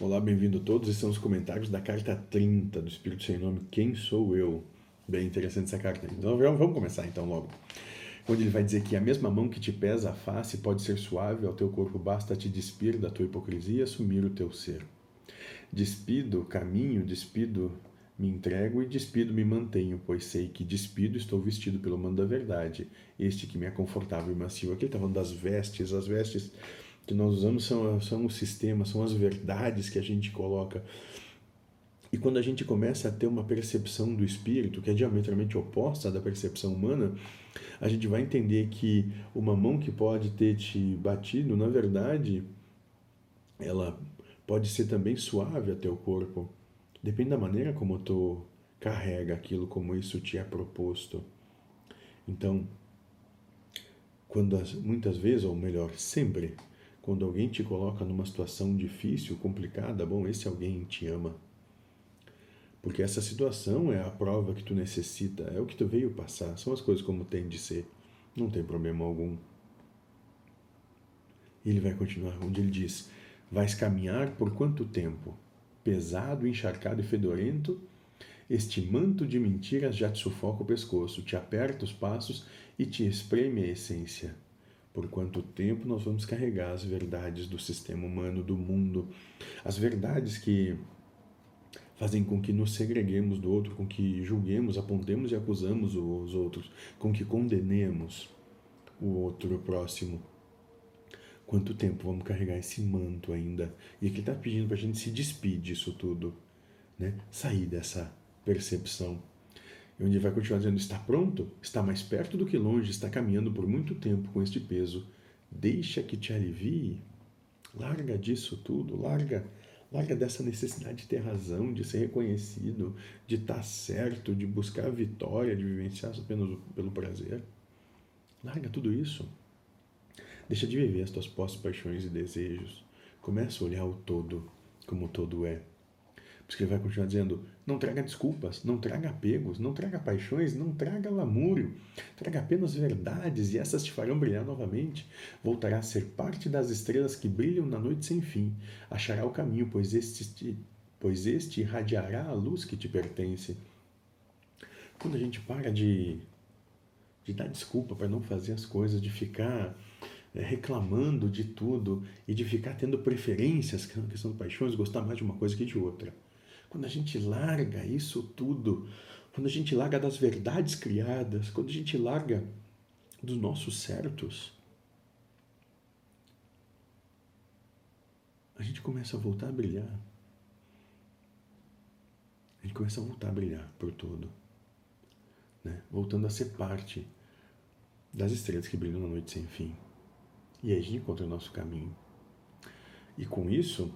Olá, bem-vindo a todos. Esses são os comentários da carta 30 do Espírito Sem Nome, Quem Sou Eu? Bem interessante essa carta. Então vamos começar então logo. Onde ele vai dizer que a mesma mão que te pesa a face pode ser suave ao teu corpo, basta te despir da tua hipocrisia e assumir o teu ser. Despido, caminho, despido, me entrego e despido me mantenho, pois sei que despido estou vestido pelo mando da verdade, este que me é confortável e macio. Aqui ele está falando das vestes, as vestes que nós usamos são, são o sistema, são as verdades que a gente coloca. E quando a gente começa a ter uma percepção do espírito que é diametralmente oposta da percepção humana, a gente vai entender que uma mão que pode ter te batido, na verdade, ela pode ser também suave até o corpo. Depende da maneira como tu carrega aquilo, como isso te é proposto. Então, quando as, muitas vezes, ou melhor, sempre, quando alguém te coloca numa situação difícil, complicada, bom, esse alguém te ama. Porque essa situação é a prova que tu necessita, é o que tu veio passar, são as coisas como tem de ser. Não tem problema algum. E ele vai continuar, onde ele diz: Vais caminhar por quanto tempo? Pesado, encharcado e fedorento, este manto de mentiras já te sufoca o pescoço, te aperta os passos e te espreme a essência. Por quanto tempo nós vamos carregar as verdades do sistema humano, do mundo, as verdades que fazem com que nos segreguemos do outro, com que julguemos, apontemos e acusamos os outros, com que condenemos o outro o próximo. Quanto tempo vamos carregar esse manto ainda? E aqui está pedindo para a gente se despedir disso tudo, né? sair dessa percepção e onde vai continuar dizendo: está pronto? Está mais perto do que longe, está caminhando por muito tempo com este peso. Deixa que te alivie. Larga disso tudo, larga. Larga dessa necessidade de ter razão, de ser reconhecido, de estar certo, de buscar a vitória, de vivenciar apenas pelo prazer. Larga tudo isso. Deixa de viver as tuas posses, paixões e desejos. Começa a olhar o todo como o todo é. Porque ele vai continuar dizendo: não traga desculpas, não traga apegos, não traga paixões, não traga lamúrio. Traga apenas verdades e essas te farão brilhar novamente. Voltará a ser parte das estrelas que brilham na noite sem fim. Achará o caminho, pois este, pois este irradiará a luz que te pertence. Quando a gente para de, de dar desculpa para não fazer as coisas, de ficar é, reclamando de tudo e de ficar tendo preferências, que de paixões, gostar mais de uma coisa que de outra quando a gente larga isso tudo, quando a gente larga das verdades criadas, quando a gente larga dos nossos certos, a gente começa a voltar a brilhar. A gente começa a voltar a brilhar por todo. Né? Voltando a ser parte das estrelas que brilham na noite sem fim. E aí a gente encontra o nosso caminho. E com isso,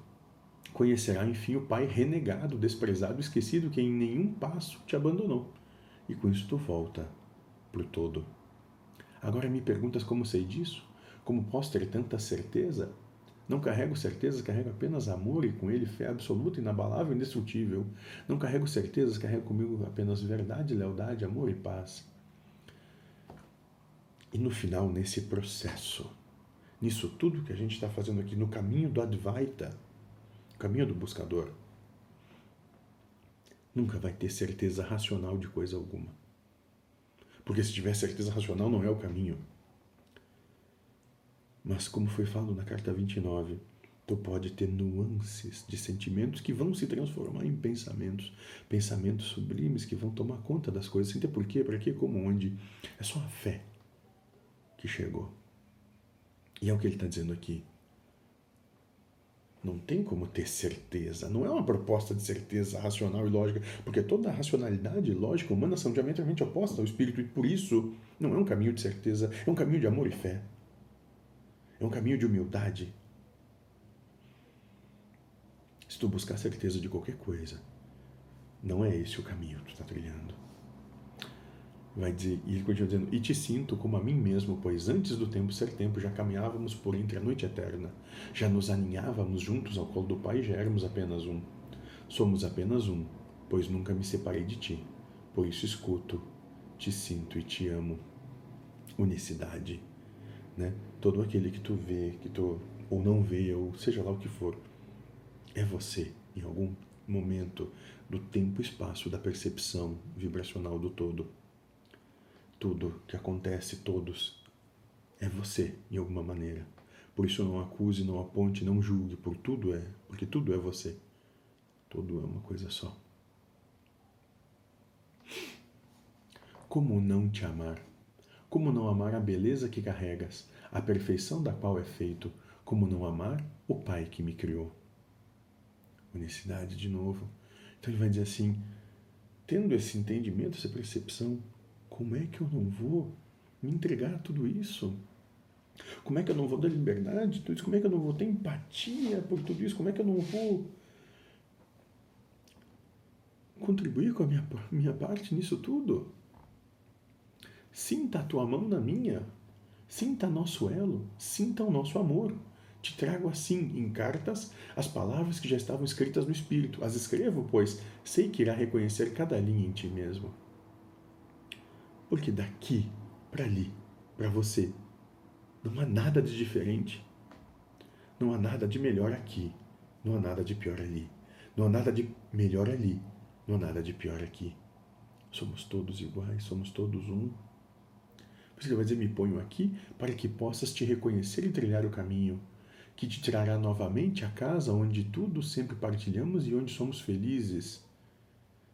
Conhecerá, enfim, o Pai renegado, desprezado, esquecido, que em nenhum passo te abandonou. E com isso tu volta pro todo. Agora me perguntas como sei disso? Como posso ter tanta certeza? Não carrego certezas, carrego apenas amor e com ele fé absoluta, inabalável indestrutível. Não carrego certezas, carrego comigo apenas verdade, lealdade, amor e paz. E no final, nesse processo, nisso tudo que a gente está fazendo aqui, no caminho do Advaita, caminho do buscador, nunca vai ter certeza racional de coisa alguma. Porque se tiver certeza racional, não é o caminho. Mas, como foi falado na carta 29, tu pode ter nuances de sentimentos que vão se transformar em pensamentos, pensamentos sublimes que vão tomar conta das coisas, sem ter porquê, para quê, como, onde. É só a fé que chegou. E é o que ele está dizendo aqui. Não tem como ter certeza. Não é uma proposta de certeza racional e lógica, porque toda a racionalidade e lógica humana são diametralmente opostas ao espírito e por isso não é um caminho de certeza, é um caminho de amor e fé. É um caminho de humildade. Se tu buscar certeza de qualquer coisa, não é esse o caminho que tu está trilhando vai dizer, e ele continua dizendo, e te sinto como a mim mesmo, pois antes do tempo ser tempo já caminhávamos por entre a noite eterna, já nos aninhávamos juntos ao colo do Pai e já éramos apenas um. Somos apenas um, pois nunca me separei de ti, por isso escuto, te sinto e te amo. Unicidade, né? Todo aquele que tu vê, que tu ou não vê, ou seja lá o que for, é você em algum momento do tempo espaço da percepção vibracional do todo. Tudo que acontece, todos, é você em alguma maneira. Por isso não acuse, não aponte, não julgue, por tudo é, porque tudo é você. Tudo é uma coisa só. Como não te amar? Como não amar a beleza que carregas, a perfeição da qual é feito? Como não amar o Pai que me criou? Unicidade de novo. Então ele vai dizer assim: tendo esse entendimento, essa percepção, como é que eu não vou me entregar a tudo isso? Como é que eu não vou dar liberdade tudo isso? Como é que eu não vou ter empatia por tudo isso? Como é que eu não vou contribuir com a minha, minha parte nisso tudo? Sinta a tua mão na minha. Sinta nosso elo. Sinta o nosso amor. Te trago assim, em cartas, as palavras que já estavam escritas no Espírito. As escrevo, pois sei que irá reconhecer cada linha em ti mesmo. Porque daqui para ali, para você, não há nada de diferente. Não há nada de melhor aqui. Não há nada de pior ali. Não há nada de melhor ali. Não há nada de pior aqui. Somos todos iguais, somos todos um. Por isso ele vai dizer: Me ponho aqui para que possas te reconhecer e trilhar o caminho que te trará novamente à casa onde tudo sempre partilhamos e onde somos felizes.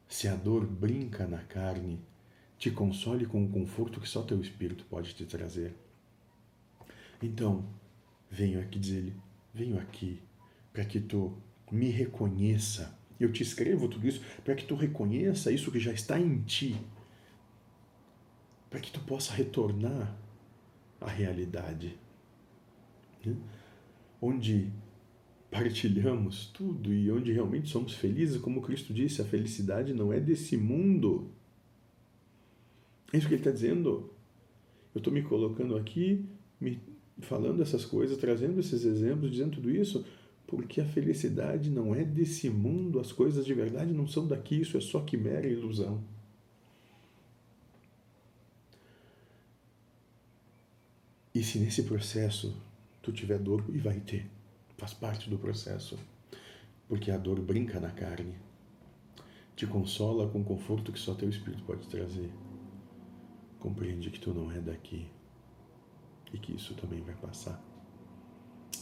Se a dor brinca na carne, te console com o conforto que só teu espírito pode te trazer. Então, venho aqui, diz ele, venho aqui para que tu me reconheça. Eu te escrevo tudo isso para que tu reconheça isso que já está em ti, para que tu possa retornar à realidade, né? onde partilhamos tudo e onde realmente somos felizes, como Cristo disse, a felicidade não é desse mundo. É isso que ele está dizendo. Eu estou me colocando aqui, me falando essas coisas, trazendo esses exemplos, dizendo tudo isso, porque a felicidade não é desse mundo, as coisas de verdade não são daqui, isso é só quimera e ilusão. E se nesse processo tu tiver dor, e vai ter, faz parte do processo, porque a dor brinca na carne, te consola com o conforto que só teu espírito pode trazer. Compreende que tu não é daqui e que isso também vai passar.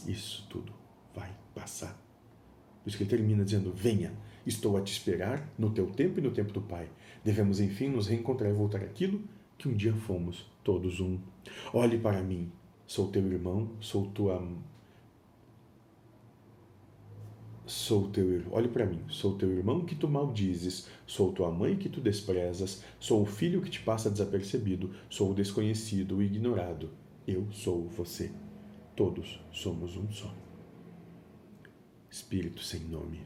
Isso tudo vai passar. Por isso que ele termina dizendo: Venha, estou a te esperar no teu tempo e no tempo do Pai. Devemos, enfim, nos reencontrar e voltar aquilo que um dia fomos, todos um. Olhe para mim, sou teu irmão, sou tua. Sou teu irmão, olhe para mim, sou teu irmão que tu maldizes, sou tua mãe que tu desprezas, sou o filho que te passa desapercebido, sou o desconhecido, o ignorado, eu sou você. Todos somos um só. Espírito sem nome.